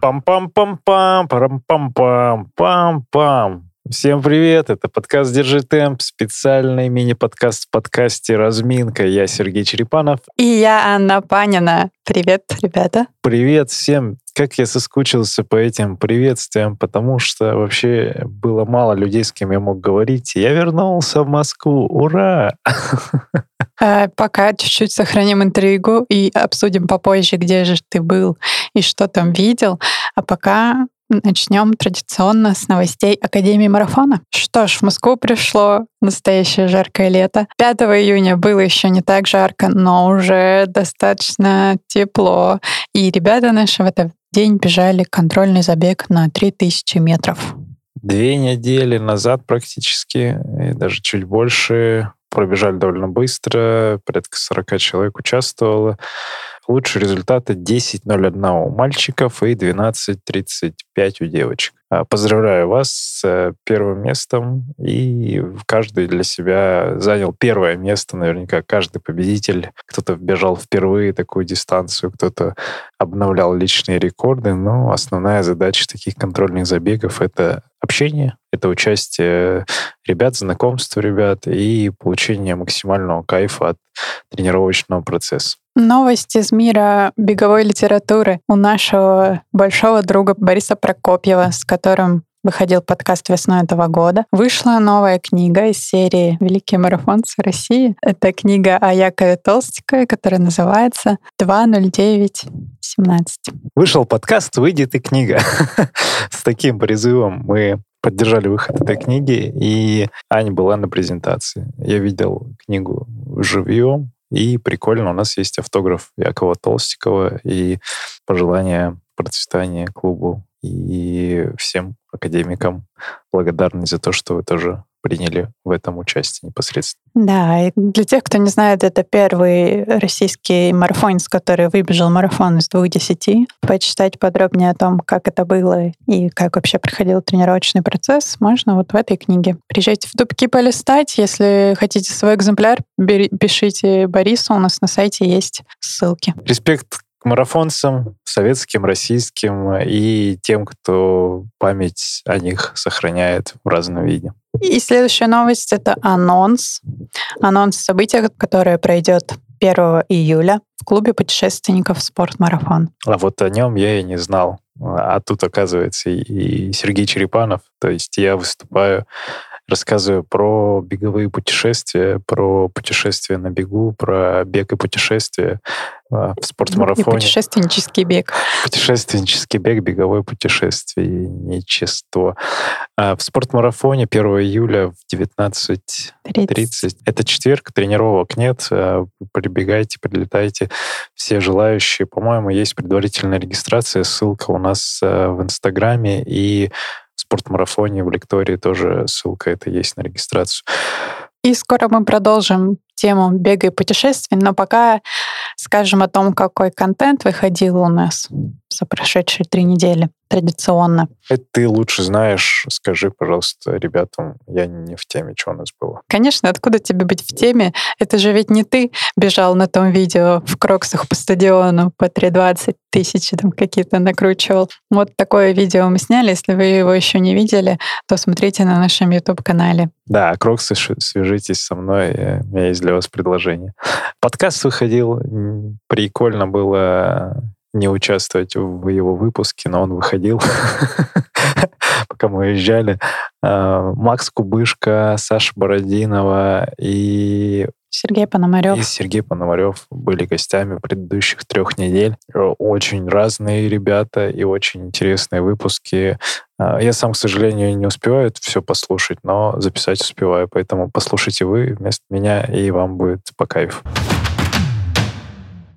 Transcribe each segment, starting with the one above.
Пам-пам-пам-пам, парам-пам-пам, пам-пам. Всем привет, это подкаст «Держи темп», специальный мини-подкаст в подкасте «Разминка». Я Сергей Черепанов. И я Анна Панина. Привет, ребята. Привет всем. Как я соскучился по этим приветствиям, потому что вообще было мало людей, с кем я мог говорить. Я вернулся в Москву. Ура! Э, пока чуть-чуть сохраним интригу и обсудим попозже, где же ты был и что там видел. А пока Начнем традиционно с новостей Академии марафона. Что ж, в Москву пришло настоящее жаркое лето. 5 июня было еще не так жарко, но уже достаточно тепло. И ребята наши в этот день бежали контрольный забег на 3000 метров. Две недели назад практически, и даже чуть больше, пробежали довольно быстро, порядка 40 человек участвовало. Лучшие результаты 10.01 у мальчиков и 12.35 у девочек. А, поздравляю вас с э, первым местом, и каждый для себя занял первое место, наверняка каждый победитель. Кто-то бежал впервые такую дистанцию, кто-то обновлял личные рекорды, но основная задача таких контрольных забегов — это общение, это участие ребят, знакомство ребят и получение максимального кайфа от тренировочного процесса. Новость из мира беговой литературы у нашего большого друга Бориса Прокопьева, с которым выходил подкаст весной этого года. Вышла новая книга из серии «Великие марафонцы России». Это книга о Якове Толстикове, которая называется «20917». Вышел подкаст, выйдет и книга. С таким призывом мы поддержали выход этой книги, и Аня была на презентации. Я видел книгу живьем, и прикольно, у нас есть автограф Якова Толстикова и пожелания процветания клубу и всем академикам благодарность за то, что вы тоже приняли в этом участие непосредственно. Да, и для тех, кто не знает, это первый российский марафонец, который выбежал марафон из двух десяти. Почитать подробнее о том, как это было и как вообще проходил тренировочный процесс, можно вот в этой книге. Приезжайте в Дубки полистать. Если хотите свой экземпляр, пишите Борису, у нас на сайте есть ссылки. Респект к марафонцам, советским, российским и тем, кто память о них сохраняет в разном виде. И следующая новость — это анонс. Анонс события, которое пройдет 1 июля в клубе путешественников «Спортмарафон». А вот о нем я и не знал. А тут, оказывается, и Сергей Черепанов. То есть я выступаю рассказываю про беговые путешествия, про путешествия на бегу, про бег и путешествия а, в спортмарафоне. И путешественнический бег. Путешественнический бег, беговое путешествие, нечество. А в спортмарафоне 1 июля в 19.30. Это четверг, тренировок нет. А, прибегайте, прилетайте. Все желающие. По-моему, есть предварительная регистрация. Ссылка у нас в Инстаграме. И спортмарафоне в лектории тоже ссылка это есть на регистрацию. И скоро мы продолжим тему бега и путешествий, но пока скажем о том, какой контент выходил у нас за прошедшие три недели традиционно. Это ты лучше знаешь. Скажи, пожалуйста, ребятам, я не в теме, что у нас было. Конечно, откуда тебе быть в теме? Это же ведь не ты бежал на том видео в кроксах по стадиону по 3,20 тысячи там какие-то накручивал. Вот такое видео мы сняли. Если вы его еще не видели, то смотрите на нашем YouTube-канале. Да, кроксы, свяжитесь со мной. Э, у меня есть для вас предложение. Подкаст выходил. Прикольно было не участвовать в его выпуске, но он выходил, пока мы уезжали. А, Макс Кубышка, Саша Бородинова и Сергей Пономарев. И Сергей Пономарев были гостями предыдущих трех недель. Очень разные ребята и очень интересные выпуски. А, я сам, к сожалению, не успеваю все послушать, но записать успеваю. Поэтому послушайте вы вместо меня, и вам будет по кайфу.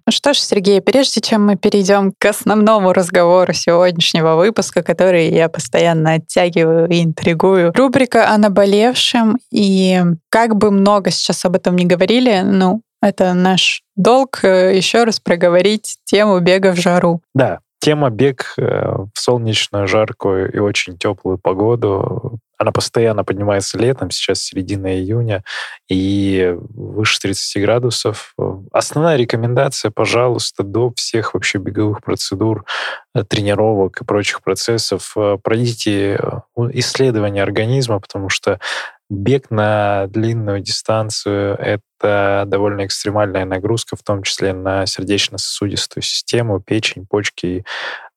Ну что ж, Сергей, прежде чем мы перейдем к основному разговору сегодняшнего выпуска, который я постоянно оттягиваю и интригую, рубрика о наболевшем. И как бы много сейчас об этом не говорили, ну, это наш долг э, еще раз проговорить тему бега в жару. Да, тема бег э, в солнечную, жаркую и очень теплую погоду она постоянно поднимается летом, сейчас середина июня, и выше 30 градусов. Основная рекомендация, пожалуйста, до всех вообще беговых процедур, э, тренировок и прочих процессов э, пройдите э, исследование организма, потому что бег на длинную дистанцию — это довольно экстремальная нагрузка, в том числе на сердечно-сосудистую систему, печень, почки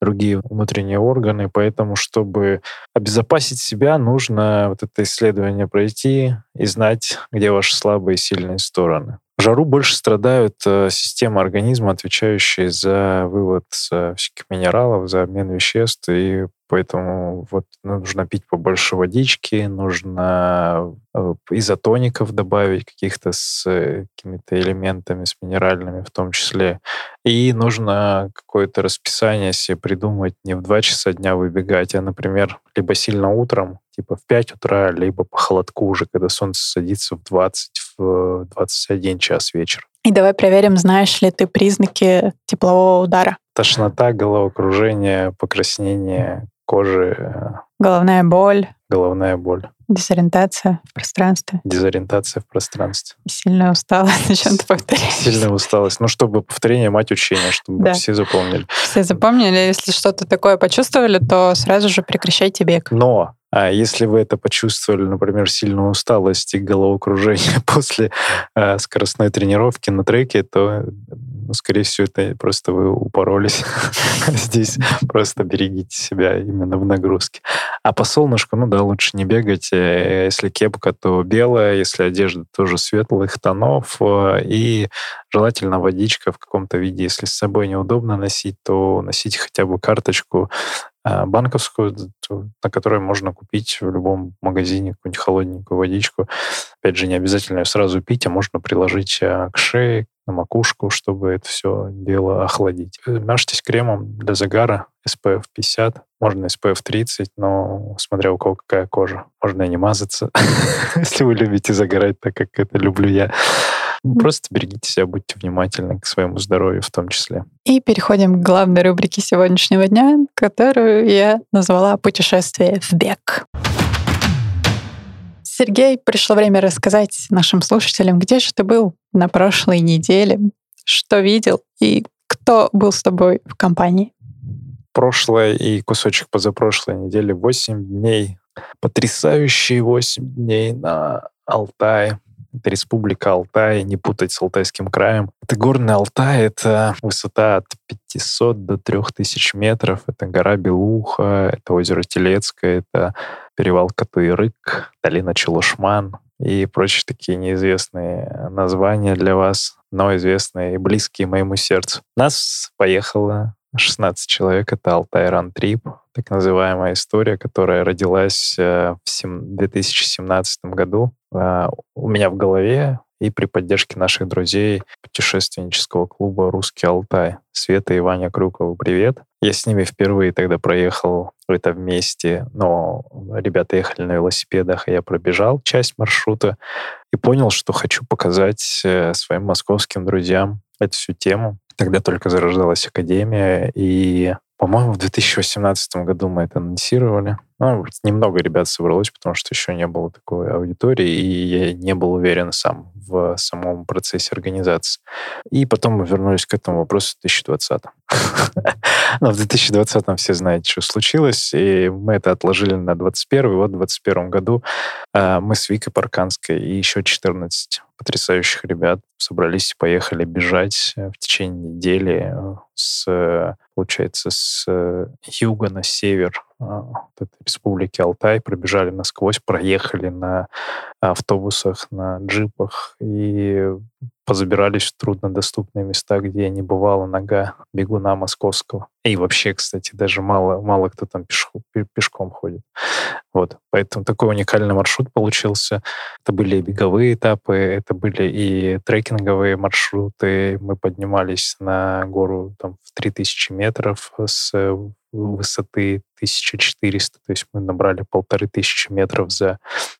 другие внутренние органы. Поэтому, чтобы обезопасить себя, нужно вот это исследование пройти и знать, где ваши слабые и сильные стороны. В жару больше страдают э, системы организма, отвечающие за вывод э, всяких минералов, за обмен веществ, и поэтому вот нужно пить побольше водички, нужно э, изотоников добавить каких-то с какими-то элементами, с минеральными в том числе. И нужно какое-то расписание себе придумать, не в 2 часа дня выбегать, а, например, либо сильно утром, типа в 5 утра, либо по холодку уже, когда солнце садится в 20, в 21 час вечера. И давай проверим, знаешь ли ты признаки теплового удара. Тошнота, головокружение, покраснение кожи. Э, головная боль. Головная боль. Дезориентация в пространстве. Дезориентация в пространстве. Сильная усталость, зачем ты повторяешь? Сильная усталость. Ну, чтобы повторение мать учения, чтобы да. все запомнили. Все запомнили. Если что-то такое почувствовали, то сразу же прекращайте бег. Но а если вы это почувствовали, например, сильную усталость и головокружение после э, скоростной тренировки на треке, то, скорее всего, это просто вы упоролись. Здесь просто берегите себя именно в нагрузке. А по солнышку, ну да, лучше не бегать. Э, если кепка, то белая, если одежда, тоже светлых тонов. Э, и желательно водичка в каком-то виде. Если с собой неудобно носить, то носите хотя бы карточку а, банковскую, на которой можно купить в любом магазине какую-нибудь холодненькую водичку. Опять же, не обязательно ее сразу пить, а можно приложить к шее, на макушку, чтобы это все дело охладить. Мажьтесь кремом для загара SPF 50, можно SPF 30, но смотря у кого какая кожа. Можно и не мазаться, если вы любите загорать так, как это люблю я. Просто берегите себя, будьте внимательны к своему здоровью в том числе. И переходим к главной рубрике сегодняшнего дня, которую я назвала «Путешествие в бег». Сергей, пришло время рассказать нашим слушателям, где же ты был на прошлой неделе, что видел и кто был с тобой в компании. Прошлая и кусочек позапрошлой недели 8 дней. Потрясающие 8 дней на Алтае. Это республика Алтай, не путать с Алтайским краем. Это горный Алтай, это высота от 500 до 3000 метров. Это гора Белуха, это озеро Телецкое, это перевал Катуирык, долина Челушман и прочие такие неизвестные названия для вас, но известные и близкие моему сердцу. Нас поехало 16 человек. Это Алтай Ран Трип, так называемая история, которая родилась э, в 2017 году а, у меня в голове и при поддержке наших друзей путешественнического клуба «Русский Алтай». Света и Ваня Крюковы, привет. Я с ними впервые тогда проехал это вместе, но ребята ехали на велосипедах, а я пробежал часть маршрута и понял, что хочу показать э, своим московским друзьям эту всю тему. Тогда только зарождалась Академия, и по-моему, в 2018 году мы это анонсировали. Ну, немного ребят собралось, потому что еще не было такой аудитории, и я не был уверен сам в самом процессе организации. И потом мы вернулись к этому вопросу в 2020. Но в 2020 все знаете, что случилось, и мы это отложили на 2021. Вот в 2021 году а, мы с Викой Парканской и еще 14 потрясающих ребят собрались и поехали бежать э, в течение недели э, с, получается, с э, юга на север вот этой республики Алтай, пробежали насквозь, проехали на автобусах, на джипах и позабирались в труднодоступные места, где не бывала нога бегуна московского. И вообще, кстати, даже мало, мало кто там пешком, пешком ходит. Вот. Поэтому такой уникальный маршрут получился. Это были и беговые этапы, это были и трекинговые маршруты. Мы поднимались на гору там, в 3000 метров с высоты 1400, то есть мы набрали полторы тысячи метров за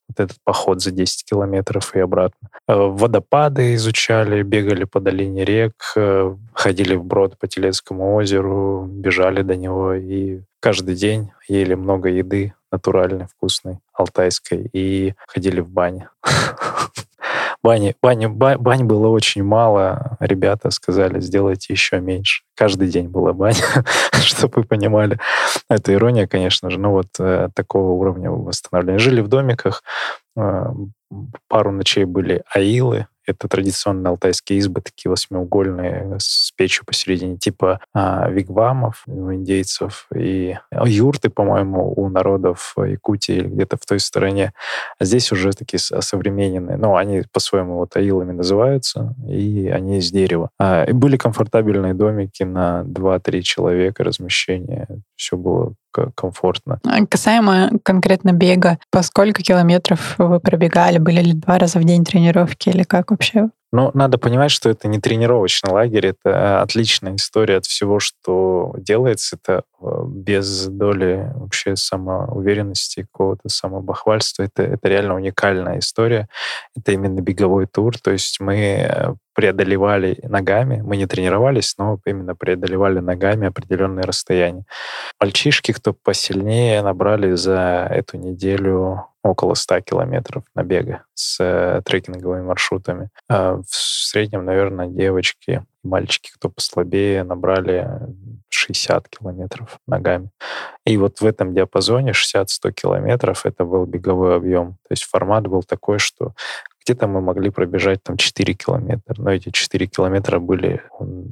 вот этот поход за 10 километров и обратно. Э, водопады изучали, бегали по долине рек, э, ходили вброд по Телецкому озеру, бежали до него и каждый день ели много еды натуральной, вкусной, алтайской, и ходили в бане. Бани, бани, бань было очень мало. Ребята сказали, сделайте еще меньше. Каждый день была баня, чтобы вы понимали. Это ирония, конечно же, но вот э, такого уровня восстановления. Жили в домиках, пару ночей были аилы, это традиционные алтайские избы, такие восьмиугольные, с печью посередине, типа а, вигвамов у индейцев и юрты, по-моему, у народов Якутии или где-то в той стороне. А здесь уже такие современные. Ну, они по-своему вот аилами называются, и они из дерева. А, и были комфортабельные домики на 2-3 человека размещения. Все было комфортно. А касаемо конкретно бега, по сколько километров вы пробегали? Были ли два раза в день тренировки или как вообще? Ну, надо понимать, что это не тренировочный лагерь, это отличная история от всего, что делается. Это э, без доли вообще самоуверенности, какого-то самобахвальства. Это, это реально уникальная история. Это именно беговой тур. То есть мы э, преодолевали ногами, мы не тренировались, но именно преодолевали ногами определенные расстояния. Мальчишки, кто посильнее, набрали за эту неделю около 100 километров набега с э, трекинговыми маршрутами. А в среднем, наверное, девочки мальчики, кто послабее, набрали 60 километров ногами. И вот в этом диапазоне 60-100 километров это был беговой объем. То есть формат был такой, что где-то мы могли пробежать там 4 километра, но эти 4 километра были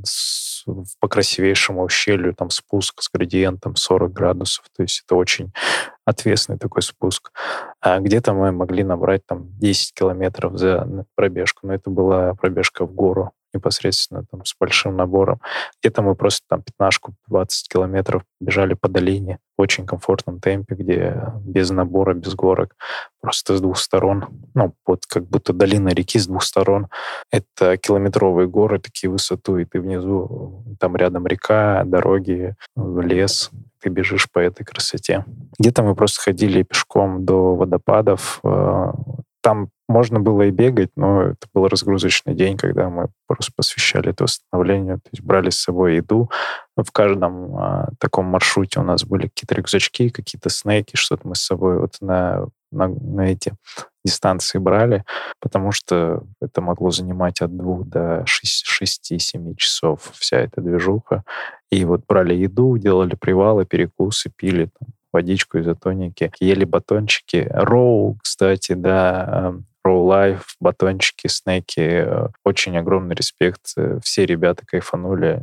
с, по красивейшему ущелью, там спуск с градиентом 40 градусов, то есть это очень ответственный такой спуск. А где-то мы могли набрать там 10 километров за пробежку, но это была пробежка в гору непосредственно там с большим набором. Где-то мы просто там пятнашку 20 километров бежали по долине в очень комфортном темпе, где без набора, без горок, просто с двух сторон, ну, вот как будто долина реки с двух сторон. Это километровые горы, такие высоту, и ты внизу, там рядом река, дороги, лес, ты бежишь по этой красоте. Где-то мы просто ходили пешком до водопадов, э, там можно было и бегать, но это был разгрузочный день, когда мы просто посвящали это восстановлению, то есть брали с собой еду. В каждом а, таком маршруте у нас были какие-то рюкзачки, какие-то снеки, что-то мы с собой вот на, на, на эти дистанции брали, потому что это могло занимать от двух до 6-7 часов вся эта движуха. И вот брали еду, делали привалы, перекусы, пили там, водичку изотоники, ели батончики. Роу, кстати, да, Life, батончики, снеки. Очень огромный респект. Все ребята кайфанули.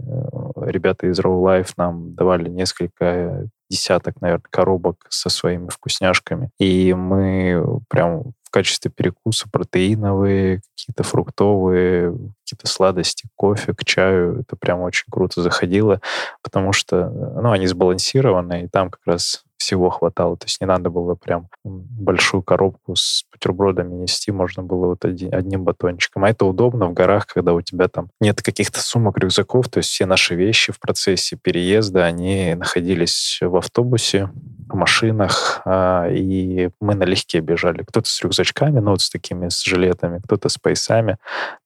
Ребята из Row Life нам давали несколько десяток, наверное, коробок со своими вкусняшками. И мы прям в качестве перекуса протеиновые, какие-то фруктовые, какие-то сладости, кофе к чаю. Это прям очень круто заходило, потому что ну, они сбалансированы, и там как раз всего хватало. То есть не надо было прям большую коробку с бутербродами нести, можно было вот один, одним батончиком. А это удобно в горах, когда у тебя там нет каких-то сумок, рюкзаков, то есть все наши вещи в процессе переезда, они находились в автобусе, в машинах, а, и мы налегке бежали. Кто-то с рюкзачками, ну вот с такими, с жилетами, кто-то с поясами.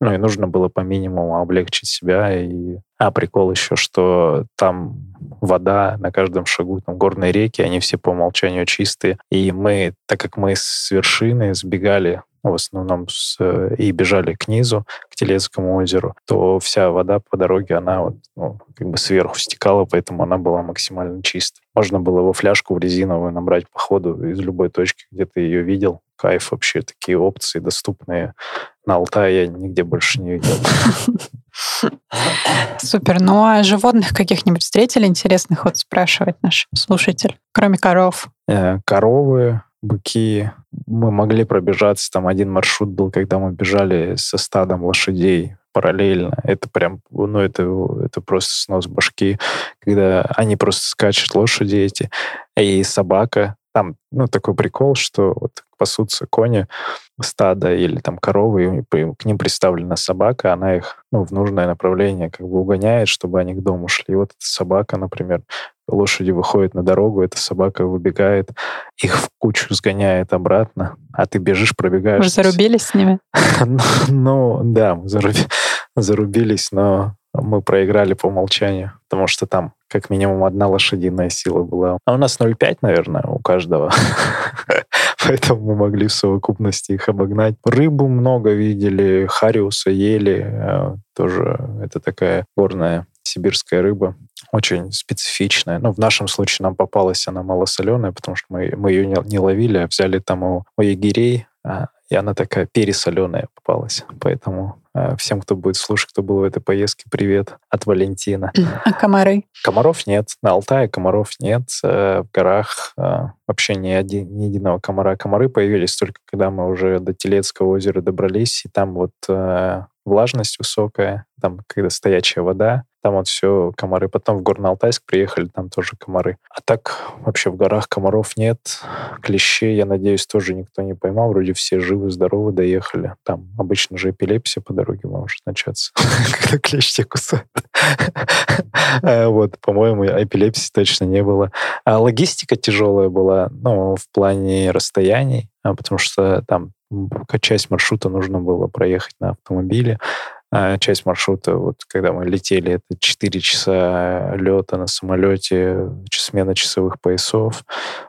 Ну и нужно было по минимуму облегчить себя и а прикол еще, что там вода на каждом шагу, там горные реки, они все по умолчанию чистые. И мы, так как мы с вершины сбегали в основном с, и бежали к низу, к Телецкому озеру, то вся вода по дороге, она вот, ну, как бы сверху стекала, поэтому она была максимально чистой. Можно было во фляжку в резиновую набрать по ходу из любой точки, где ты ее видел. Кайф вообще, такие опции доступные. На Алтае я нигде больше не видел. Супер. Ну а животных каких-нибудь встретили интересных, вот спрашивает наш слушатель, кроме коров? Э, коровы, быки. Мы могли пробежаться, там один маршрут был, когда мы бежали со стадом лошадей параллельно. Это прям, ну, это, это просто снос башки, когда они просто скачут, лошади эти, и собака. Там, ну, такой прикол, что вот пасутся кони, стада или там коровы, и к ним представлена собака, она их ну, в нужное направление как бы угоняет, чтобы они к дому шли. И вот эта собака, например, лошади выходят на дорогу, эта собака выбегает, их в кучу сгоняет обратно, а ты бежишь, пробегаешь. Вы зарубились с ними? Ну, да, мы зарубились, но мы проиграли по умолчанию, потому что там как минимум одна лошадиная сила была. А у нас 0,5, наверное, у каждого. Поэтому мы могли в совокупности их обогнать. Рыбу много видели, хариуса ели. Э, тоже это такая горная сибирская рыба, очень специфичная. Ну, в нашем случае нам попалась она малосоленая, потому что мы, мы ее не, не ловили, а взяли там у, у егерей, а, и она такая пересоленая попалась. Поэтому э, всем, кто будет слушать, кто был в этой поездке, привет от Валентина. А комары? Комаров нет. На Алтае комаров нет. Э, в горах э, вообще ни, один, ни единого комара. Комары появились только когда мы уже до Телецкого озера добрались, и там вот э, влажность высокая, там когда стоячая вода, там вот все комары. Потом в Горно-Алтайск приехали, там тоже комары. А так вообще в горах комаров нет. Клещей, я надеюсь, тоже никто не поймал. Вроде все живы, здоровы, доехали. Там обычно же эпилепсия по дороге может начаться, когда клещ тебя кусает. А вот, по-моему, эпилепсии точно не было. А логистика тяжелая была, ну, в плане расстояний, а потому что там часть маршрута нужно было проехать на автомобиле. А, часть маршрута, вот когда мы летели, это 4 часа лета на самолете, смена часовых поясов,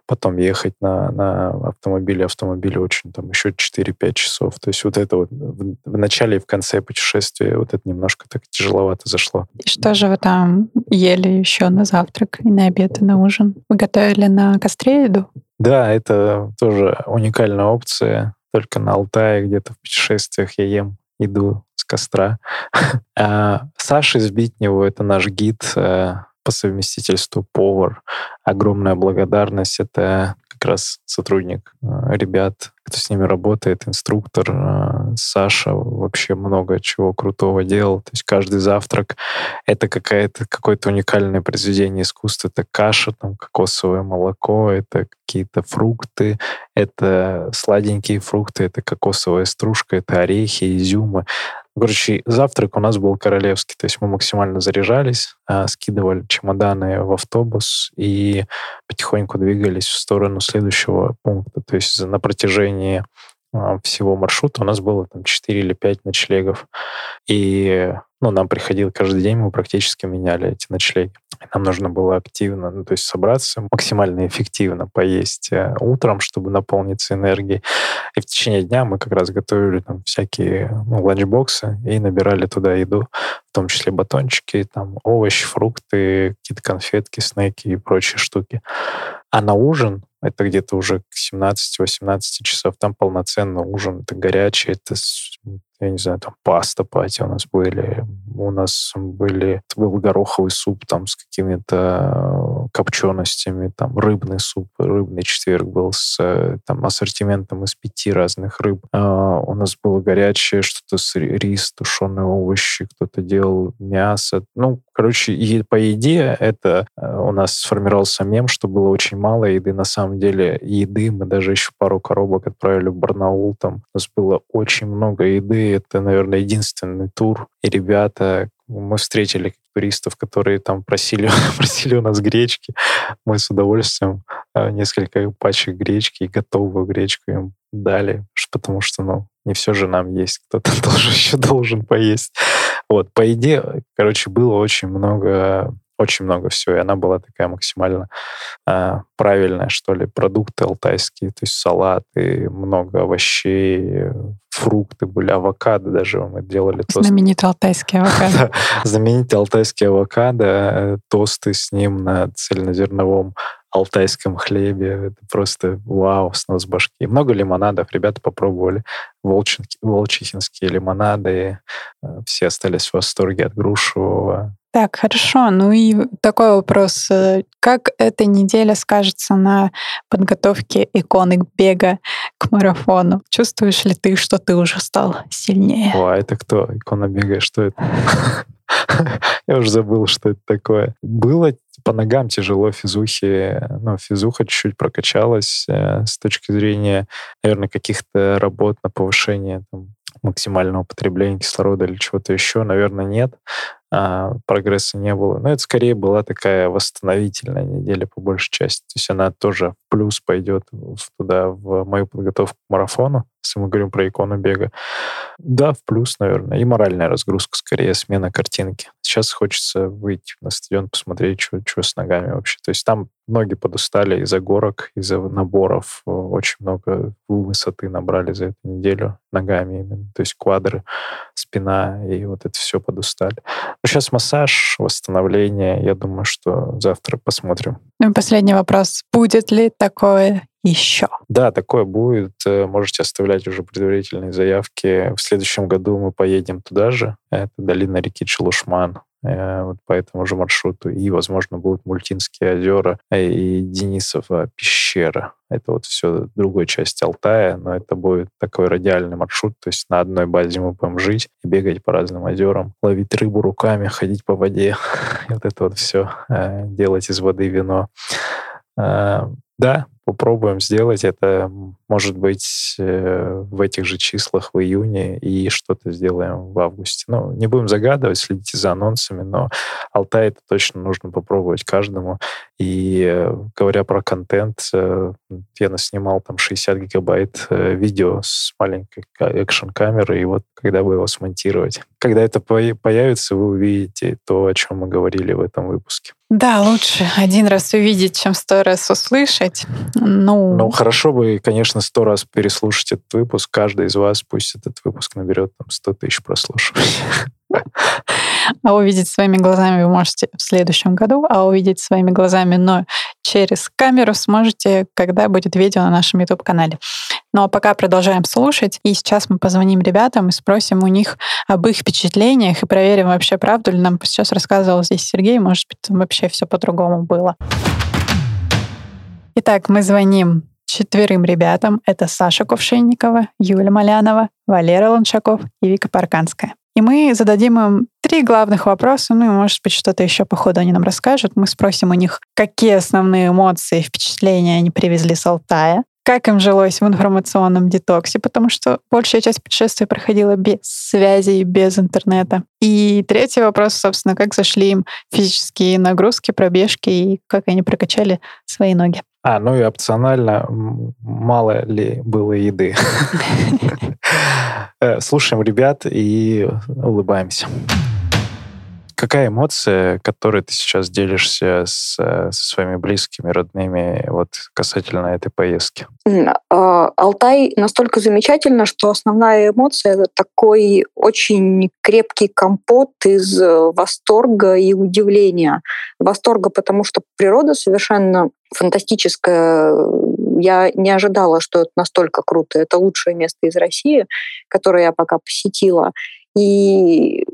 потом ехать на, на автомобиле, автомобиле очень там еще 4-5 часов. То есть вот это вот в, в начале и в конце путешествия вот это немножко так тяжеловато зашло. И что же вы там ели еще на завтрак и на обед и на ужин? Вы готовили на костре еду? Да, это тоже уникальная опция. Только на Алтае где-то в путешествиях я ем еду с костра. А, Саша Избитневу — это наш гид э, по совместительству повар. Огромная благодарность. Это как раз сотрудник э, ребят, кто с ними работает, инструктор. Э, Саша вообще много чего крутого делал. То есть каждый завтрак — это какая-то, какое-то уникальное произведение искусства. Это каша, там, кокосовое молоко, это какие-то фрукты, это сладенькие фрукты, это кокосовая стружка, это орехи, изюмы. Короче, завтрак у нас был королевский, то есть мы максимально заряжались, а, скидывали чемоданы в автобус и потихоньку двигались в сторону следующего пункта. То есть на протяжении а, всего маршрута у нас было там 4 или 5 ночлегов. И ну, нам приходило каждый день, мы практически меняли эти ночлеги. Нам нужно было активно, ну, то есть собраться, максимально эффективно поесть э, утром, чтобы наполниться энергией. И в течение дня мы как раз готовили там всякие ну, ланчбоксы и набирали туда еду, в том числе батончики, там овощи, фрукты, какие-то конфетки, снеки и прочие штуки. А на ужин это где-то уже к 17-18 часов, там полноценный ужин, это горячий, это я не знаю, там паста пати у нас были, у нас были, был гороховый суп там с какими-то копченостями, там рыбный суп, рыбный четверг был с там ассортиментом из пяти разных рыб. А, у нас было горячее что-то с рис, тушеные овощи, кто-то делал мясо. Ну, короче, и по еде это э, у нас сформировался мем, что было очень мало еды. На самом деле еды мы даже еще пару коробок отправили в Барнаул. Там у нас было очень много еды, это, наверное, единственный тур. И ребята, мы встретили туристов, которые там просили, просили у нас гречки. Мы с удовольствием э, несколько пачек гречки и готовую гречку им дали, потому что, ну, не все же нам есть, кто-то тоже еще должен поесть. Вот, по еде, короче, было очень много очень много всего, и она была такая максимально э, правильная, что ли. Продукты алтайские, то есть салаты, много овощей, фрукты были, авокадо даже мы делали. Знаменитый алтайский авокадо. Знаменитый алтайский авокадо, тосты с ним на цельнозерновом алтайском хлебе. Это просто вау, снос башки. Много лимонадов. Ребята попробовали волчихинские лимонады. Э, все остались в восторге от грушевого. Так, хорошо. Ну и такой вопрос. Э, как эта неделя скажется на подготовке иконы бега к марафону? Чувствуешь ли ты, что ты уже стал сильнее? О, а это кто? Икона бега, что это? Я уже забыл, что это такое. Было по ногам тяжело физухи. Ну, физуха чуть-чуть прокачалась э, с точки зрения, наверное, каких-то работ на повышение там, максимального потребления кислорода или чего-то еще, наверное, нет. А прогресса не было. Но это скорее была такая восстановительная неделя по большей части. То есть она тоже плюс пойдет туда, в мою подготовку к марафону, если мы говорим про икону бега. Да, в плюс, наверное. И моральная разгрузка, скорее, смена картинки. Сейчас хочется выйти на стадион, посмотреть, что, что с ногами вообще. То есть там ноги подустали из-за горок, из-за наборов. Очень много высоты набрали за эту неделю ногами именно. То есть квадры, спина и вот это все подустали. Но сейчас массаж, восстановление. Я думаю, что завтра посмотрим. Ну и последний вопрос. Будет ли такое еще. Да, такое будет. Э, можете оставлять уже предварительные заявки. В следующем году мы поедем туда же. Это долина реки Челушман э, вот по этому же маршруту. И, возможно, будут Мультинские озера э, и Денисова пещера. Это вот все другая часть Алтая, но это будет такой радиальный маршрут, то есть на одной базе мы будем жить, бегать по разным озерам, ловить рыбу руками, ходить по воде, вот это вот все, делать из воды вино. Да, попробуем сделать это, может быть, э, в этих же числах в июне и что-то сделаем в августе. Ну, не будем загадывать, следите за анонсами, но Алтай это точно нужно попробовать каждому. И э, говоря про контент, э, я наснимал там 60 гигабайт видео с маленькой экшн-камерой, и вот когда вы его смонтировать. Когда это появится, вы увидите то, о чем мы говорили в этом выпуске. Да, лучше один раз увидеть, чем сто раз услышать. Ну, ну хорошо бы, конечно, сто раз переслушать этот выпуск. Каждый из вас пусть этот выпуск наберет там 100 тысяч прослушиваний. А увидеть своими глазами вы можете в следующем году, а увидеть своими глазами, но через камеру сможете, когда будет видео на нашем YouTube-канале. Ну а пока продолжаем слушать, и сейчас мы позвоним ребятам и спросим у них об их впечатлениях и проверим вообще, правду ли нам сейчас рассказывал здесь Сергей, может быть, там вообще все по-другому было. Итак, мы звоним четверым ребятам. Это Саша Кувшинникова, Юля Малянова, Валера Лоншаков и Вика Парканская. И мы зададим им три главных вопроса, ну и, может быть, что-то еще по ходу они нам расскажут. Мы спросим у них, какие основные эмоции, впечатления они привезли с Алтая, как им жилось в информационном детоксе, потому что большая часть путешествия проходила без связи, без интернета. И третий вопрос, собственно, как зашли им физические нагрузки, пробежки и как они прокачали свои ноги. А, ну и опционально, мало ли было еды. Э, слушаем ребят и улыбаемся. Какая эмоция, которой ты сейчас делишься с, со своими близкими, родными, вот касательно этой поездки? А, Алтай настолько замечательно, что основная эмоция — это такой очень крепкий компот из восторга и удивления. Восторга, потому что природа совершенно фантастическая. Я не ожидала, что это настолько круто. Это лучшее место из России, которое я пока посетила. И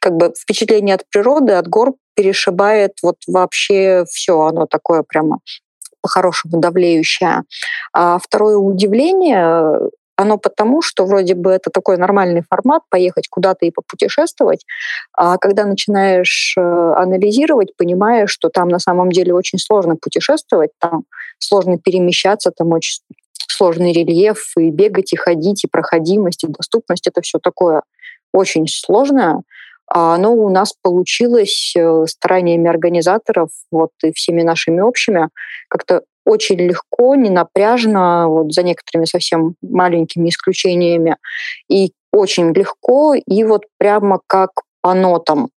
как бы впечатление от природы, от гор перешибает вот вообще все. Оно такое прямо по-хорошему давлеющее. А второе удивление оно потому, что вроде бы это такой нормальный формат, поехать куда-то и попутешествовать, а когда начинаешь э, анализировать, понимаешь, что там на самом деле очень сложно путешествовать, там сложно перемещаться, там очень сложный рельеф, и бегать, и ходить, и проходимость, и доступность, это все такое очень сложное. А оно у нас получилось э, стараниями организаторов, вот и всеми нашими общими, как-то очень легко, не напряжно, вот за некоторыми совсем маленькими исключениями, и очень легко, и вот прямо как по нотам.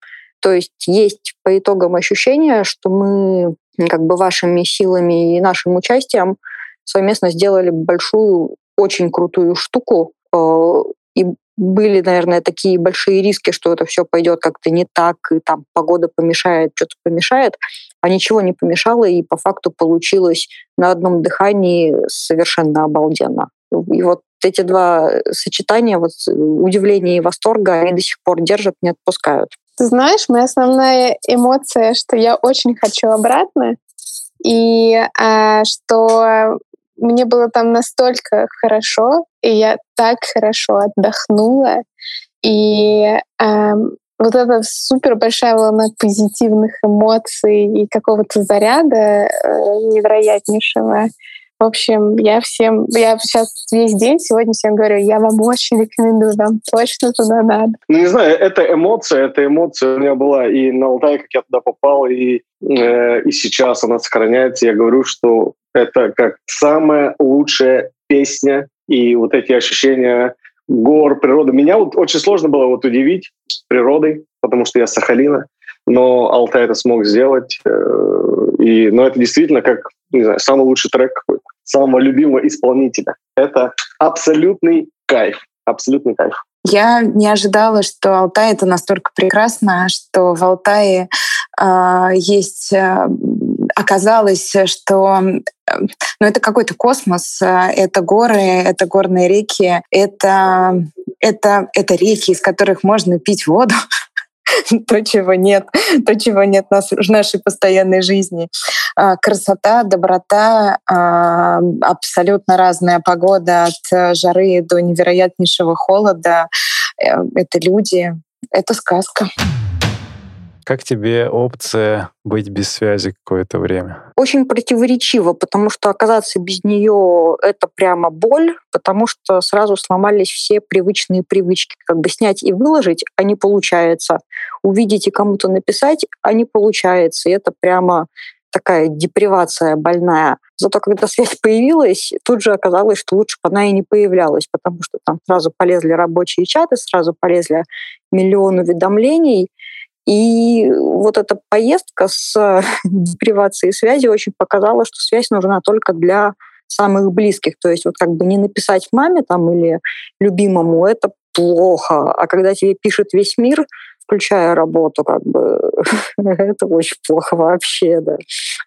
То есть есть по итогам ощущение, что мы как бы вашими силами и нашим участием совместно сделали большую, очень крутую штуку, э, и были, наверное, такие большие риски, что это все пойдет как-то не так, и там погода помешает, что-то помешает, а ничего не помешало, и по факту получилось на одном дыхании совершенно обалденно. И вот эти два сочетания, вот удивления и восторга, они до сих пор держат, не отпускают. Ты знаешь, моя основная эмоция, что я очень хочу обратно, и а, что мне было там настолько хорошо, и я так хорошо отдохнула. И эм, вот эта супер большая волна позитивных эмоций и какого-то заряда э, невероятнейшего, В общем, я всем, я сейчас весь день сегодня всем говорю, я вам очень рекомендую, вам точно туда надо. Ну, не знаю, это эмоция, это эмоция у меня была и на Алтай, как я туда попал, и, э, и сейчас она сохраняется. Я говорю, что это как самая лучшая песня и вот эти ощущения гор, природы. Меня вот очень сложно было вот удивить природой, потому что я с Сахалина, но Алтай это смог сделать. Э, и, но это действительно как, не знаю, самый лучший трек какой-то, самого любимого исполнителя. Это абсолютный кайф, абсолютный кайф. Я не ожидала, что Алтай это настолько прекрасно, что в Алтае э, есть э, оказалось, что ну, это какой-то космос, это горы, это горные реки, это, это, это реки, из которых можно пить воду. то, чего нет, то, чего нет в нашей постоянной жизни. А, красота, доброта, а, абсолютно разная погода от жары до невероятнейшего холода. Э, это люди, это сказка. Как тебе опция быть без связи какое-то время? Очень противоречиво, потому что оказаться без нее — это прямо боль, потому что сразу сломались все привычные привычки. Как бы снять и выложить, а не получается. Увидеть и кому-то написать, а не получается. И это прямо такая депривация больная. Зато когда связь появилась, тут же оказалось, что лучше бы она и не появлялась, потому что там сразу полезли рабочие чаты, сразу полезли миллион уведомлений, и вот эта поездка с депривацией связи очень показала, что связь нужна только для самых близких. То есть вот как бы не написать маме там или любимому, это плохо. А когда тебе пишет весь мир, включая работу, как бы это очень плохо вообще, да.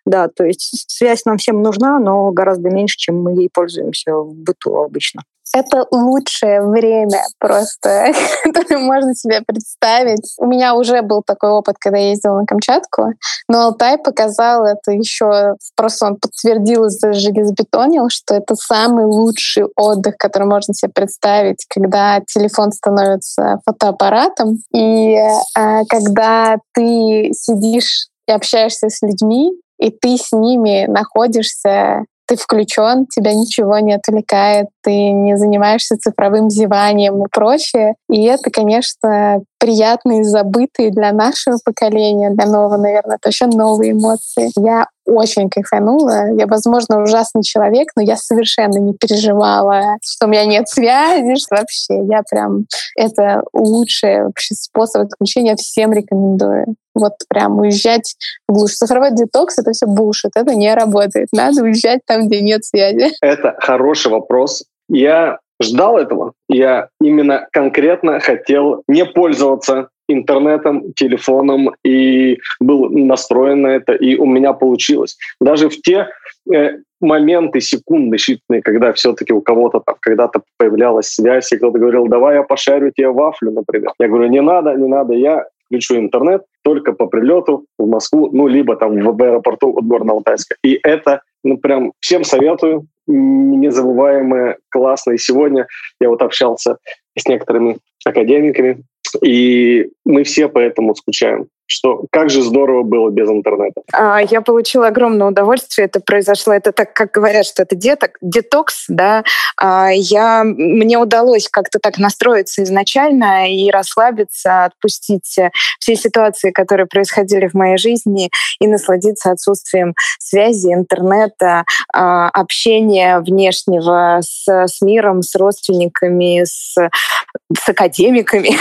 Да, то есть связь нам всем нужна, но гораздо меньше, чем мы ей пользуемся в быту обычно. Это лучшее время просто, которое можно себе представить. У меня уже был такой опыт, когда я ездила на Камчатку, но Алтай показал это еще, просто он подтвердил и железобетонил, что это самый лучший отдых, который можно себе представить, когда телефон становится фотоаппаратом, и э, когда ты сидишь и общаешься с людьми, и ты с ними находишься ты включен, тебя ничего не отвлекает, ты не занимаешься цифровым зеванием и прочее. И это, конечно, приятные, забытые для нашего поколения, для нового, наверное, это вообще новые эмоции. Я очень кайфанула. Я, возможно, ужасный человек, но я совершенно не переживала, что у меня нет связи, что вообще я прям... Это лучший вообще способ отключения, всем рекомендую. Вот прям уезжать в глушь. Цифровой детокс — это все бушит, это не работает. Надо уезжать там, где нет связи. Это хороший вопрос. Я ждал этого. Я именно конкретно хотел не пользоваться интернетом, телефоном и был настроен на это, и у меня получилось. Даже в те э, моменты, секунды считанные, когда все-таки у кого-то там когда-то появлялась связь, и кто-то говорил, давай я пошарю тебе вафлю, например. Я говорю, не надо, не надо, я включу интернет только по прилету в Москву, ну, либо там в аэропорту от Горно-Алтайска. И это, ну, прям всем советую, незабываемое, классно. И сегодня я вот общался с некоторыми академиками, и мы все поэтому скучаем что как же здорово было без интернета. А, я получила огромное удовольствие. Это произошло, это так, как говорят, что это деток, детокс, да. А, я, мне удалось как-то так настроиться изначально и расслабиться, отпустить все ситуации, которые происходили в моей жизни, и насладиться отсутствием связи, интернета, а, общения внешнего с, с миром, с родственниками, с, с академиками,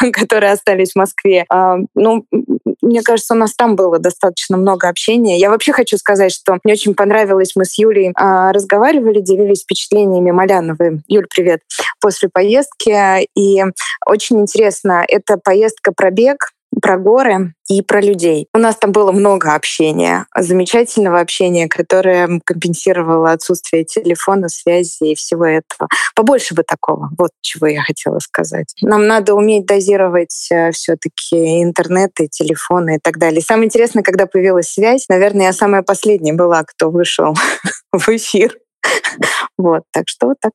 которые остались в Москве ну, мне кажется, у нас там было достаточно много общения. Я вообще хочу сказать, что мне очень понравилось, мы с Юлей а, разговаривали, делились впечатлениями Маляновой. Юль, привет. После поездки. И очень интересно, это поездка пробег, про горы и про людей. У нас там было много общения, замечательного общения, которое компенсировало отсутствие телефона, связи и всего этого. Побольше бы такого. Вот чего я хотела сказать. Нам надо уметь дозировать э, все-таки интернет и телефоны и так далее. самое интересное, когда появилась связь, наверное, я самая последняя была, кто вышел в эфир. Вот, так что вот так.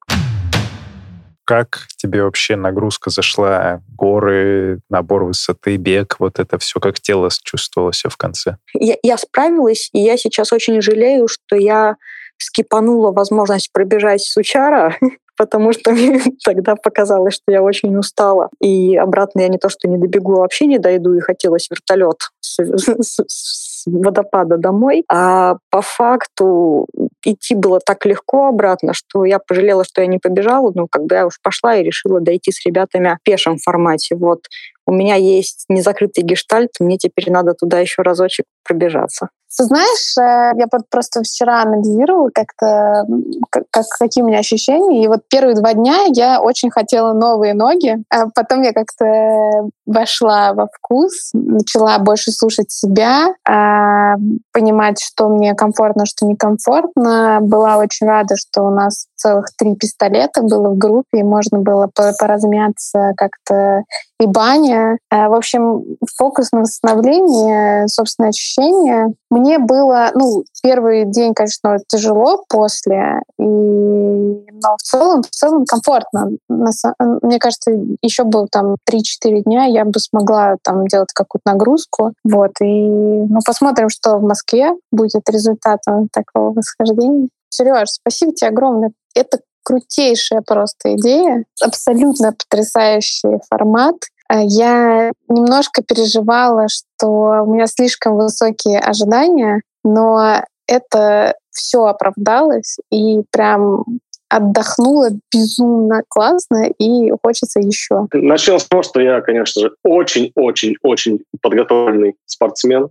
Как тебе вообще нагрузка зашла? Горы, набор высоты, бег, вот это все, как тело чувствовало все в конце? Я, я справилась, и я сейчас очень жалею, что я скипанула возможность пробежать с Учара, потому что мне тогда показалось, что я очень устала. И обратно я не то, что не добегу, а вообще не дойду, и хотелось вертолет с, с, с водопада домой. А по факту идти было так легко обратно, что я пожалела, что я не побежала. Ну, когда я уж пошла и решила дойти с ребятами в пешем формате. Вот у меня есть незакрытый гештальт, мне теперь надо туда еще разочек пробежаться. Знаешь, э, я просто вчера анализировала как-то, как, какие у меня ощущения. И вот первые два дня я очень хотела новые ноги. А потом я как-то вошла во вкус, начала больше слушать себя, а, понимать, что мне комфортно, что некомфортно. Была очень рада, что у нас целых три пистолета было в группе, и можно было поразмяться как-то и баня. А, в общем, фокус на восстановление, собственное ощущение. Мне было, ну, первый день, конечно, тяжело после, и... но в целом, в целом комфортно. Мне кажется, еще было там 3-4 дня, я бы смогла там делать какую-то нагрузку. Вот, и ну, посмотрим, что в Москве будет результатом такого восхождения. Сереж, спасибо тебе огромное. Это крутейшая просто идея, абсолютно потрясающий формат. А я немножко переживала, что у меня слишком высокие ожидания, но это все оправдалось, и прям отдохнула безумно классно, и хочется еще. Начнем с того, что я, конечно же, очень-очень-очень подготовленный спортсмен.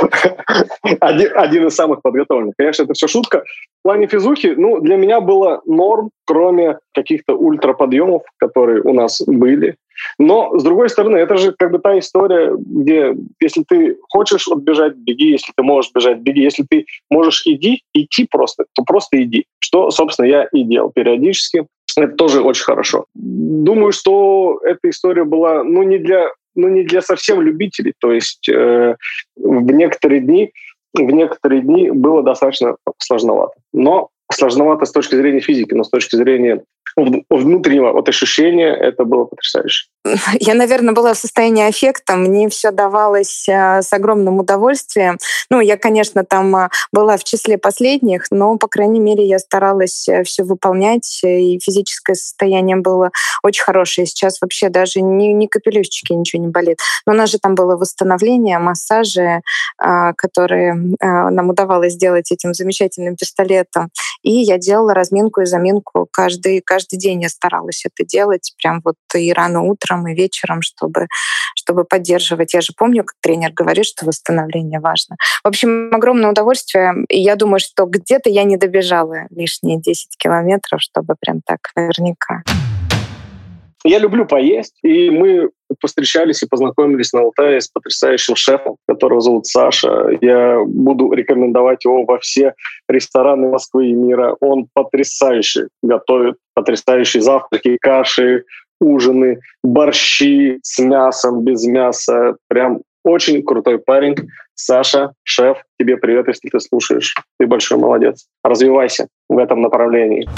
один, один из самых подготовленных. Конечно, это все шутка. В плане физухи, ну, для меня было норм, кроме каких-то ультраподъемов, которые у нас были. Но, с другой стороны, это же как бы та история, где если ты хочешь вот бежать, беги, если ты можешь бежать, беги, если ты можешь иди, идти просто, то просто иди. Что, собственно, я и делал периодически. Это тоже очень хорошо. Думаю, что эта история была, ну, не для, ну, не для совсем любителей. То есть э, в некоторые дни в некоторые дни было достаточно сложновато. Но сложновато с точки зрения физики, но с точки зрения внутреннего вот ощущения это было потрясающе. Я, наверное, была в состоянии аффекта, мне все давалось а, с огромным удовольствием. Ну, я, конечно, там а, была в числе последних, но, по крайней мере, я старалась э, все выполнять, и физическое состояние было очень хорошее. Сейчас вообще даже ни, ни капелюшечки ничего не болит. Но у нас же там было восстановление, массажи, а, которые нам удавалось сделать этим замечательным пистолетом. И я делала разминку и заминку каждый, каждый день я старалась это делать, прям вот и рано утром, утром и вечером, чтобы, чтобы поддерживать. Я же помню, как тренер говорит, что восстановление важно. В общем, огромное удовольствие. И я думаю, что где-то я не добежала лишние 10 километров, чтобы прям так наверняка. Я люблю поесть, и мы встречались и познакомились на Алтае с потрясающим шефом, которого зовут Саша. Я буду рекомендовать его во все рестораны Москвы и мира. Он потрясающе готовит, потрясающие завтраки, каши, ужины, борщи с мясом, без мяса. Прям очень крутой парень. Саша, шеф, тебе привет, если ты слушаешь. Ты большой молодец. Развивайся в этом направлении.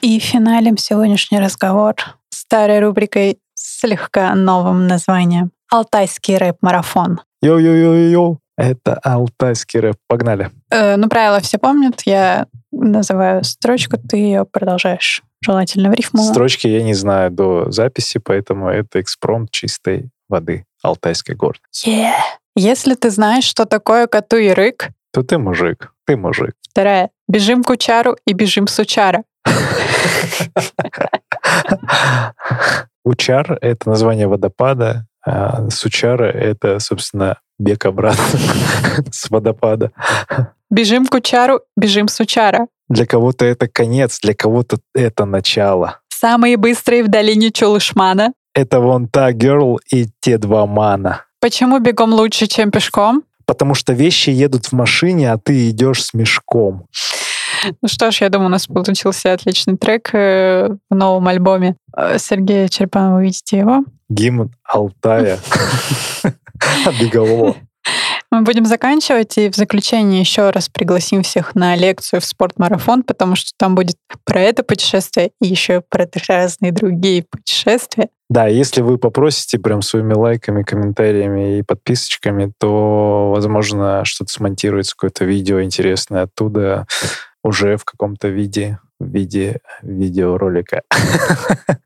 И финалем сегодняшний разговор старой рубрикой с слегка новым названием «Алтайский рэп-марафон». Йо-йо-йо-йо, это алтайский рэп. Погнали. Э, ну, правила все помнят. Я называю строчку, ты ее продолжаешь. Желательно в рифму. Строчки я не знаю до записи, поэтому это экспромт чистой воды Алтайской горы. Yeah. Если ты знаешь, что такое коту и рык, то ты мужик. Ты мужик. Вторая. Бежим к учару и бежим с учара. Учар — это название водопада, а Сучара — это, собственно, бег обратно с водопада. Бежим к Учару, бежим с Учара. Для кого-то это конец, для кого-то это начало. Самые быстрые в долине Чулышмана. Это вон та герл и те два мана. Почему бегом лучше, чем пешком? Потому что вещи едут в машине, а ты идешь с мешком. Ну что ж, я думаю, у нас получился отличный трек э, в новом альбоме э, Сергея Черпанова. Вы видите его? Гимн Алтая. Бегового. Мы будем заканчивать, и в заключение еще раз пригласим всех на лекцию в спортмарафон, потому что там будет про это путешествие и еще про разные другие путешествия. Да, если вы попросите прям своими лайками, комментариями и подписочками, то, возможно, что-то смонтируется, какое-то видео интересное оттуда уже в каком-то виде, в виде видеоролика.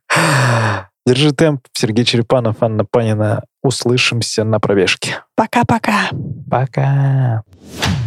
Держи темп. Сергей Черепанов, Анна Панина. Услышимся на пробежке. Пока-пока. Пока. -пока. Пока.